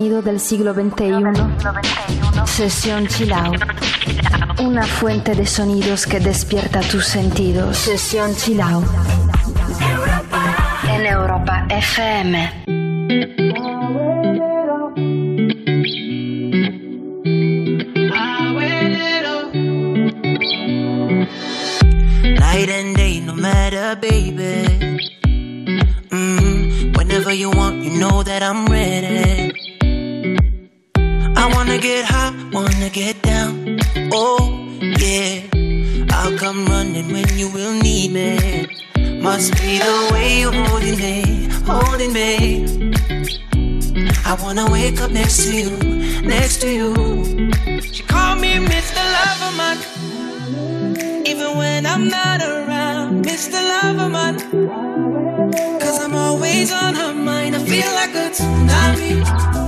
del siglo XXI. Sesión Chilao Una fuente de sonidos que despierta tus sentidos. Sesión Chilao En Europa FM. Night and day, no matter, baby. Mm-hmm. Whenever you want, you know that I'm ready. I wanna get high, wanna get down. Oh, yeah. I'll come running when you will need me. Must be the way you're holding me, holding me. I wanna wake up next to you, next to you. She called me Mr. Loverman, even when I'm not around. Mr. Loverman, cause I'm always on her mind. I feel like a tsunami.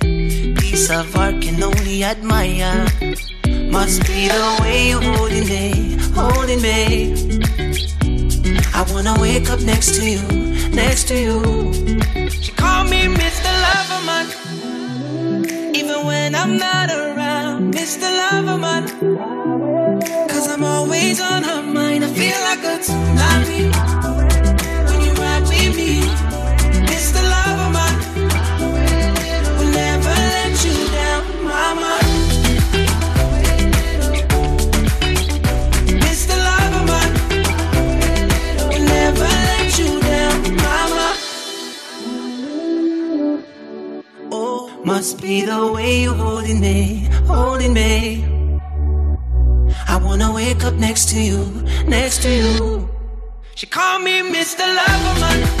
piece of art can only admire. Must be the way you're holding me, holding me. I wanna wake up next to you, next to you. She called me Mr. Loverman, even when I'm not around, Mr. Loverman. Cause I'm always on her mind, I feel like a tsunami. Must be the way you're holding me, holding me. I wanna wake up next to you, next to you. She called me Mr. Loverman.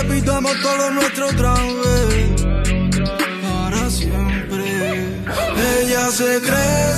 repitamos todo nuestros nuestro Para siempre. Ella se cree.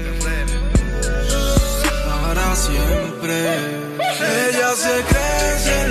siempre. Ella se crece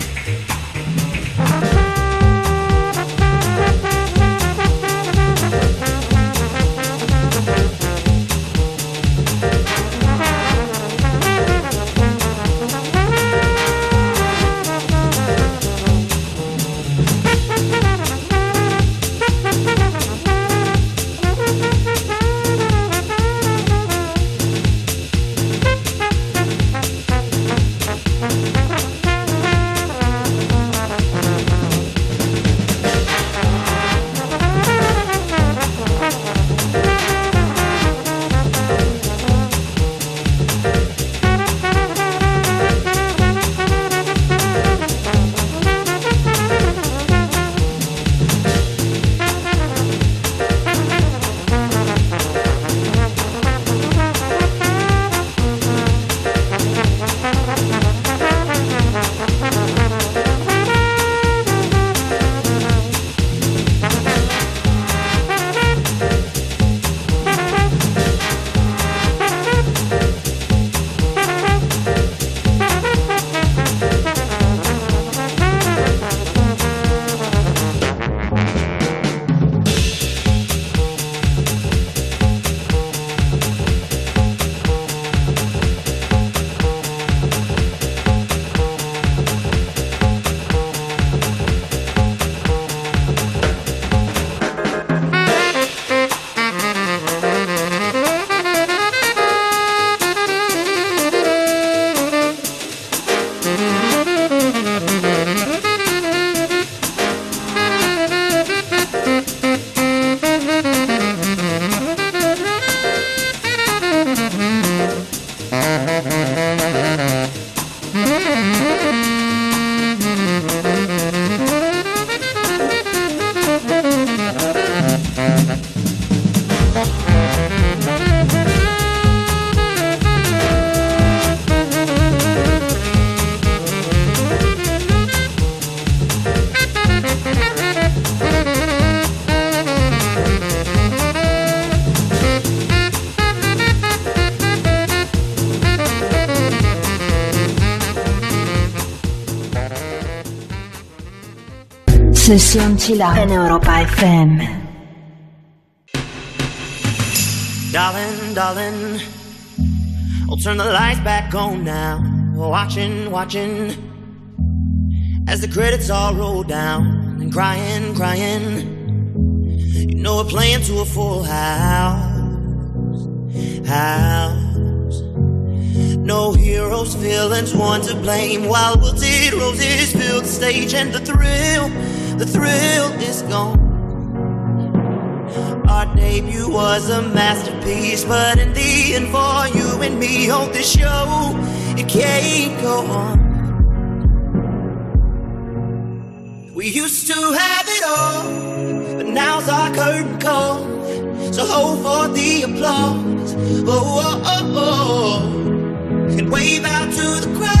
Sesión Chila en Europa FM. Darling, darling, I'll turn the lights back on now. Watching, watching, as the credits all roll down and crying, crying. You know we're playing to a full house, house. No heroes, villains, one to blame. While wilted roses fill the stage and the thrill the thrill is gone. Our debut was a masterpiece, but in the end, for you and me on this show, it can't go on. We used to have it all, but now's our curtain call. So hold for the applause, oh, oh, oh, oh. and wave out to the crowd.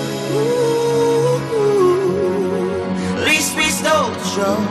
show.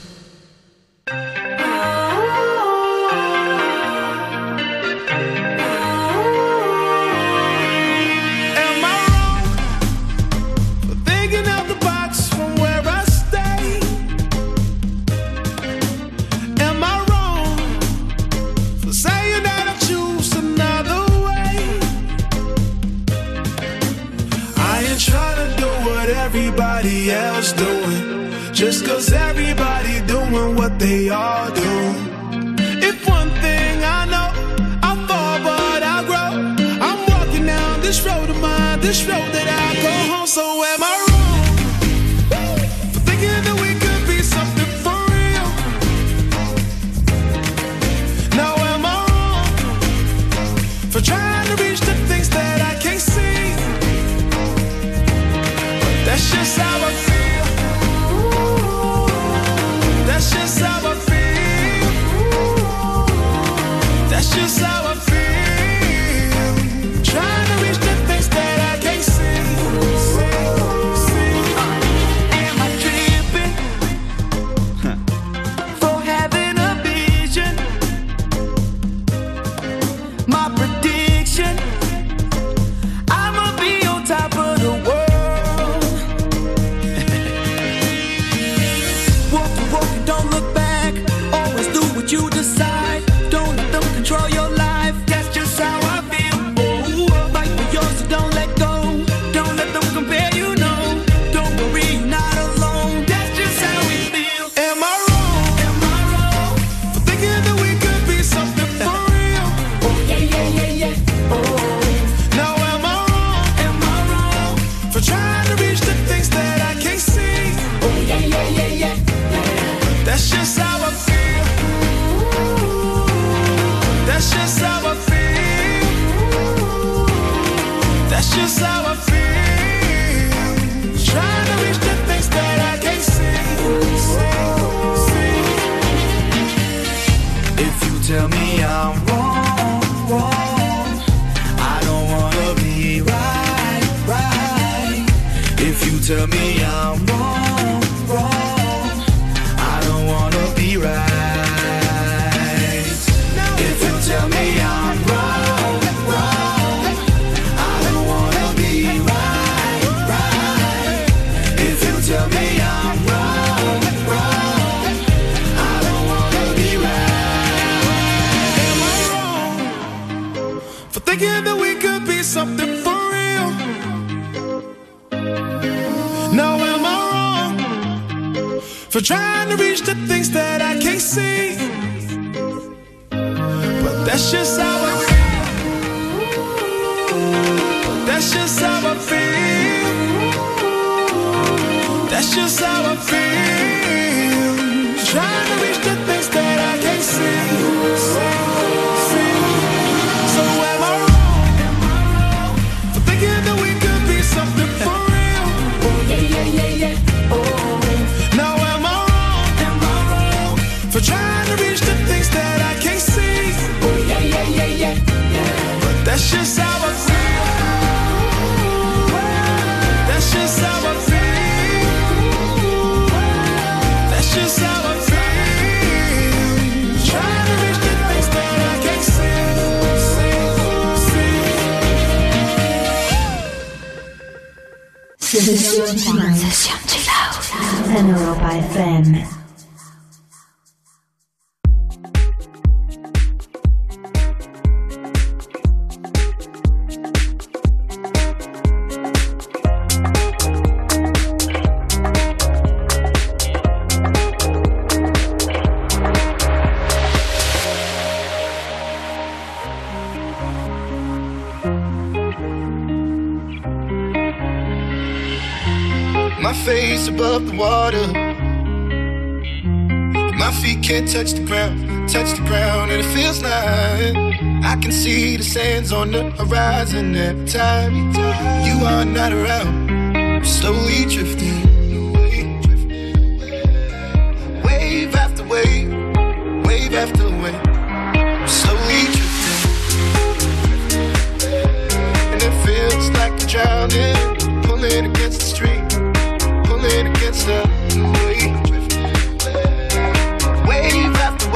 by FM. touch the ground, touch the ground, and it feels like I can see the sands on the horizon every time. You are not around, I'm slowly drifting. Wave after wave, wave after wave, I'm slowly drifting. And it feels like I'm drowning, pulling against the stream, pulling against the wave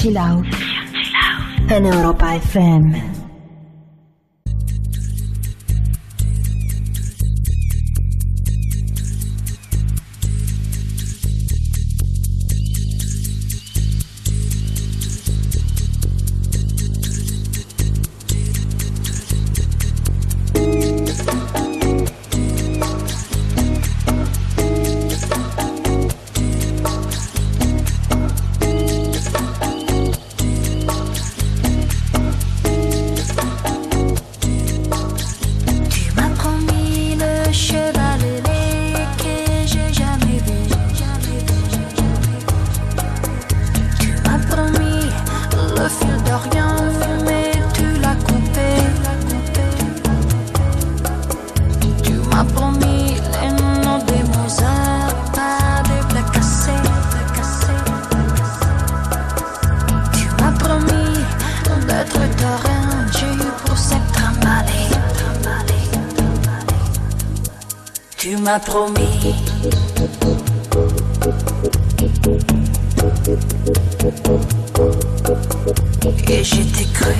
Chill Out. sûr de rien, mais tu l'as coupé. Tu m'as promis les noms des à pas des blagues cassées. Tu m'as promis d'être t'arranger pour cette trimbalée. Tu m'as promis et j'étais cru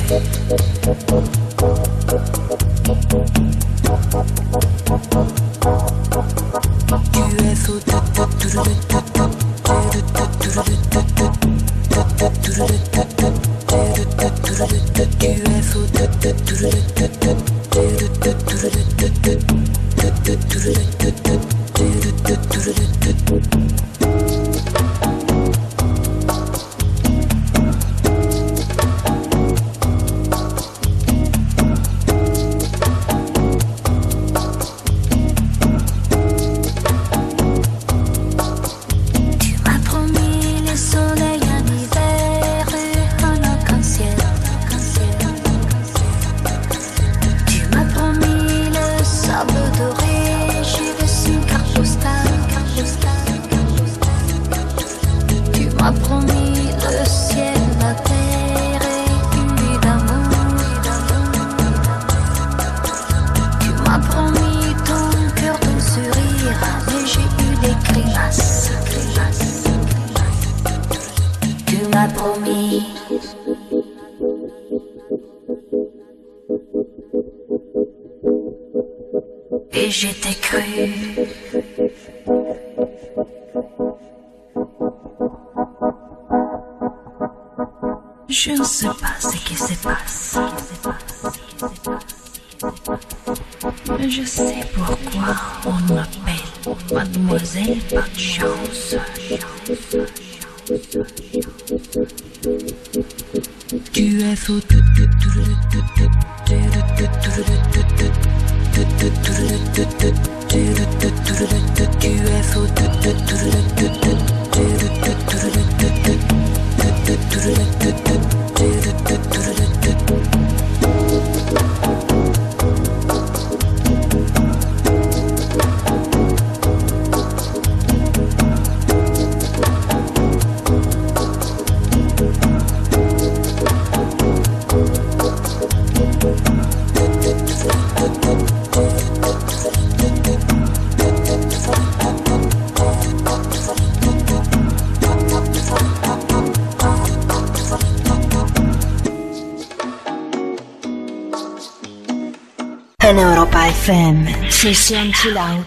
Chill Out.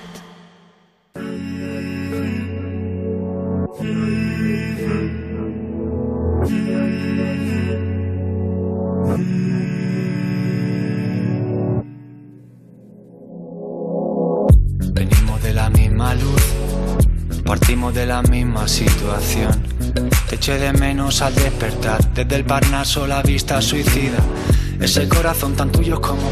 Venimos de la misma luz, partimos de la misma situación. Te eché de menos al despertar, desde el Parnaso la vista suicida. Ese corazón tan tuyo como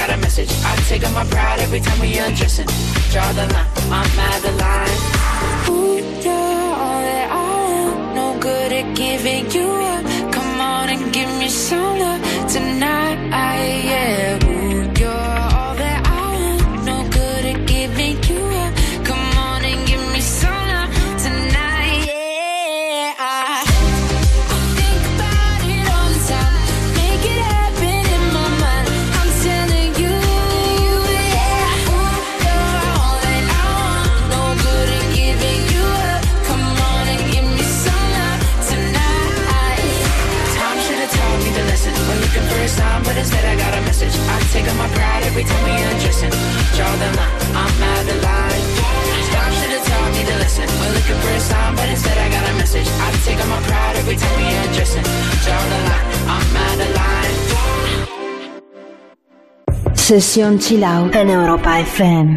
got a message. I take up my pride every time we undressing. Draw the line, I'm out the line. Ooh, you all that I am. No good at giving you up. Come on and give me some love tonight. I? I'm out of line. Stop should have me to listen. We're looking for a sign, but instead I got a message. I take on my pride every time we Draw the line, I'm out of line. Session Chill in Europa FM.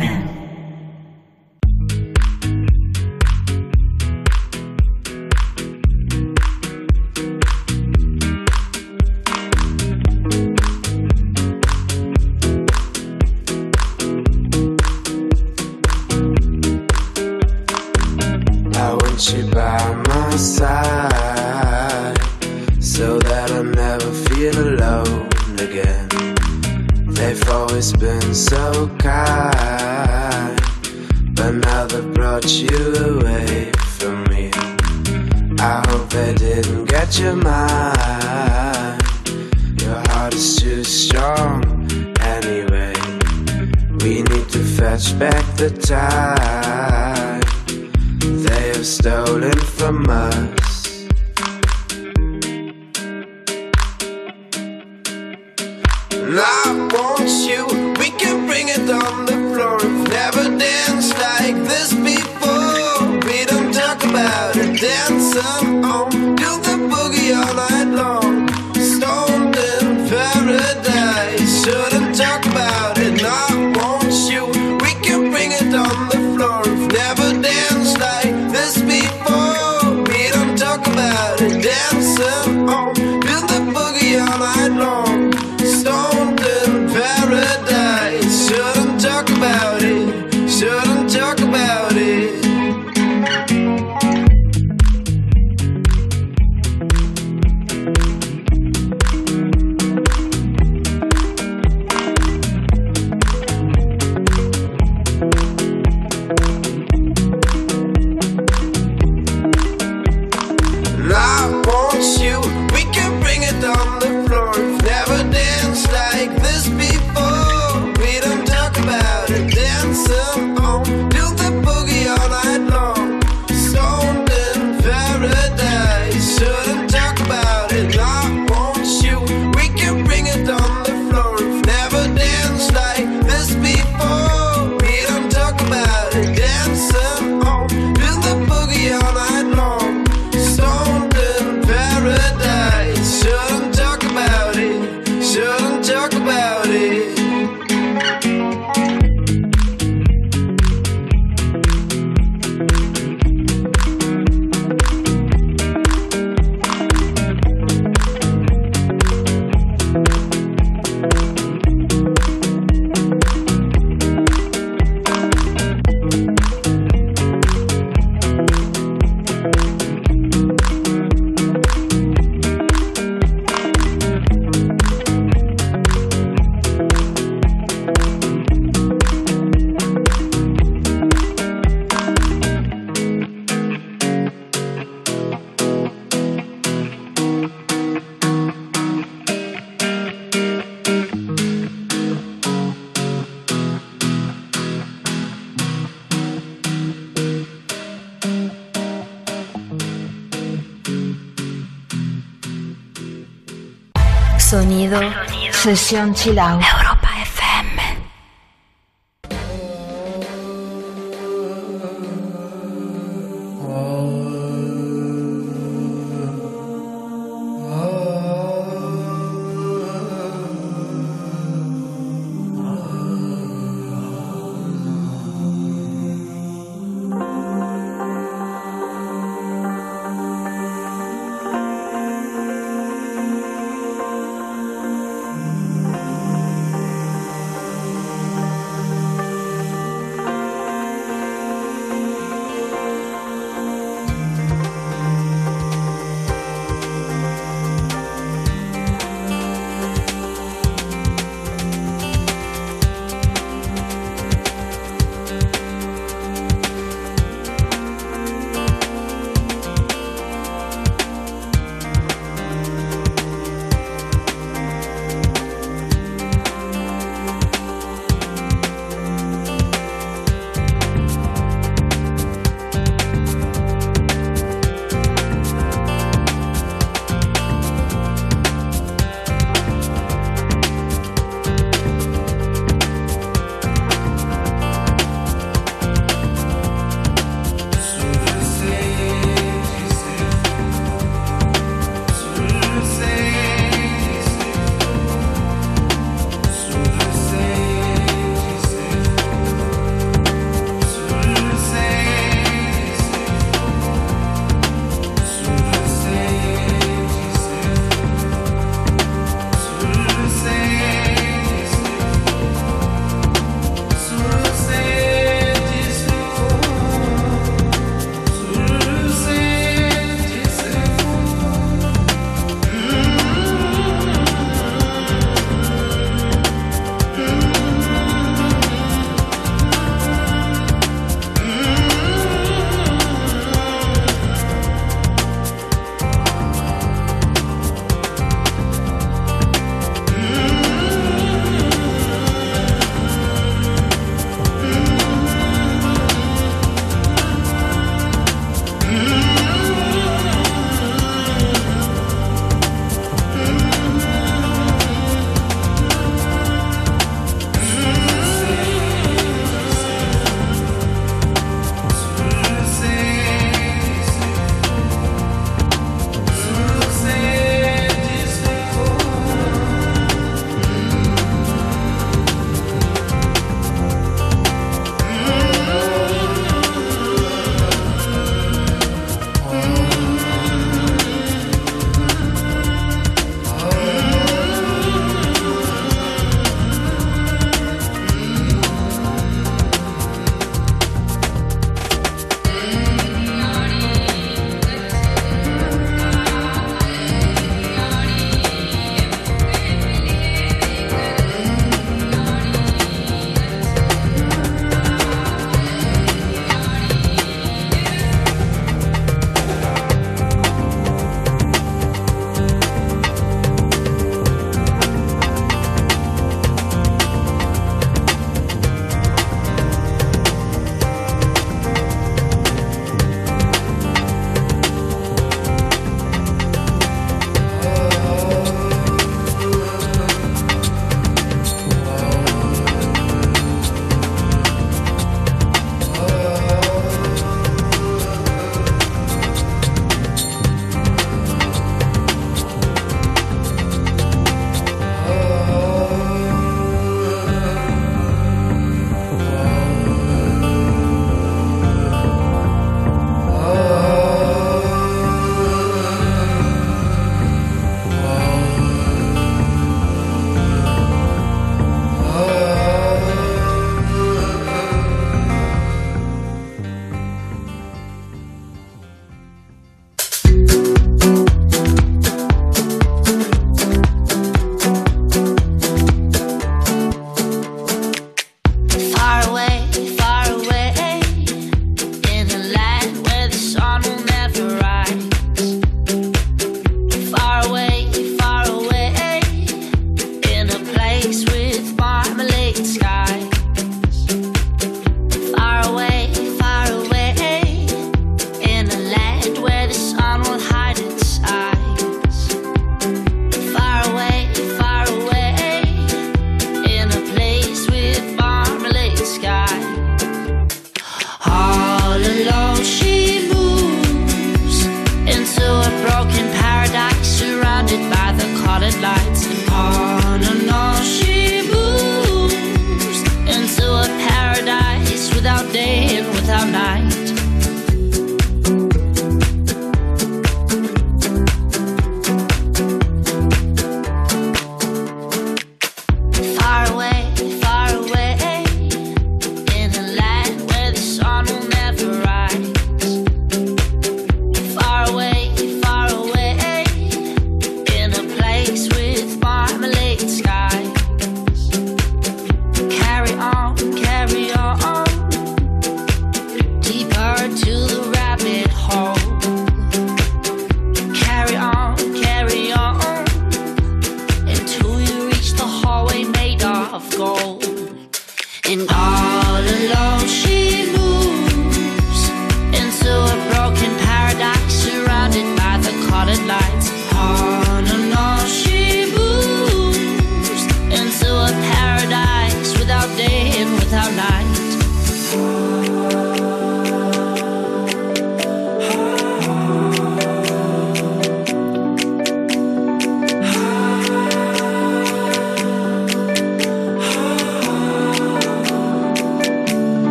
谁让？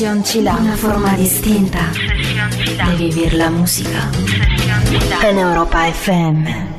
Session Cila. Una forma distinta di vivere la musica. In Europa FM.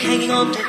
hanging on to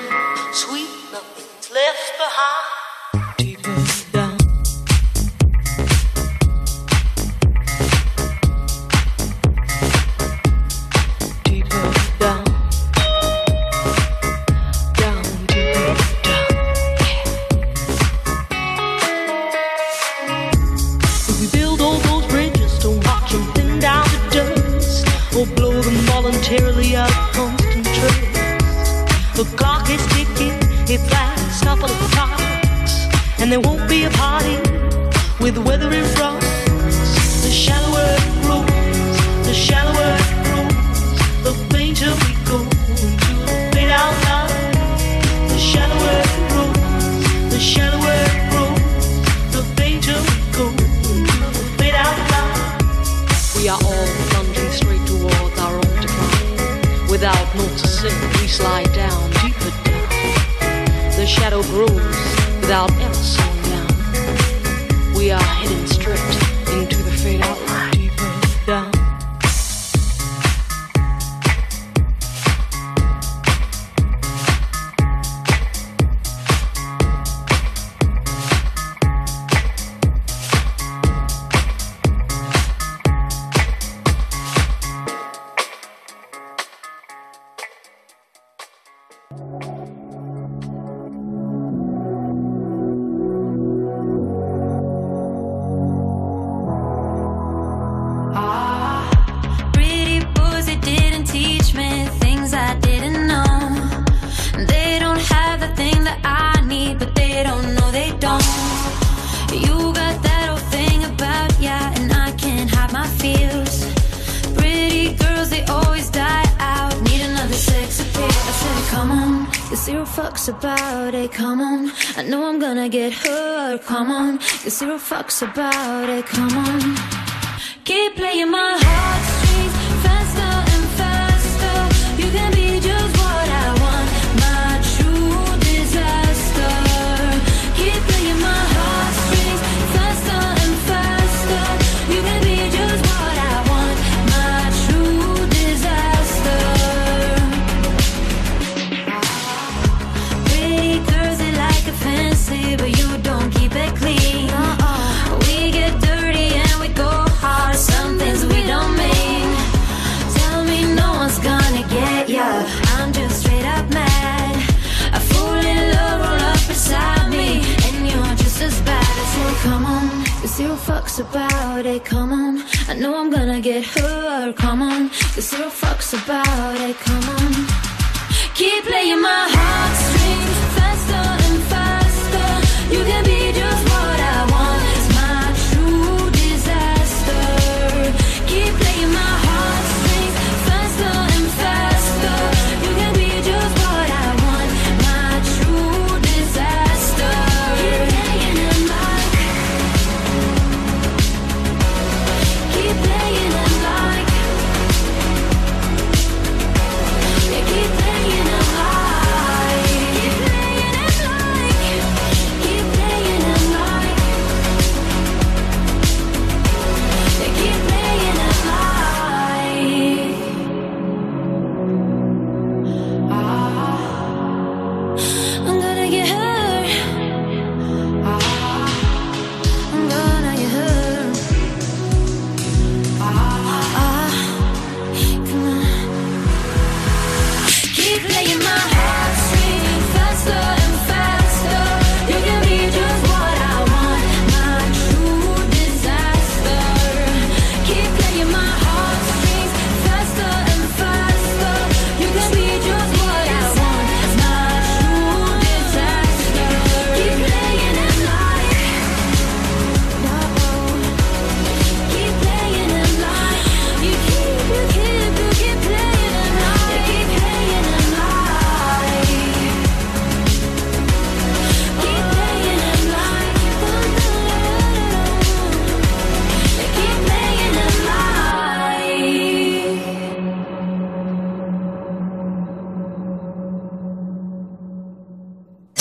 fucks about it. Come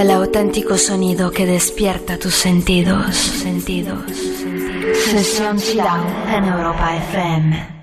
el auténtico sonido que despierta tus sentidos. sentidos. sentidos. Sesión en Europa FM.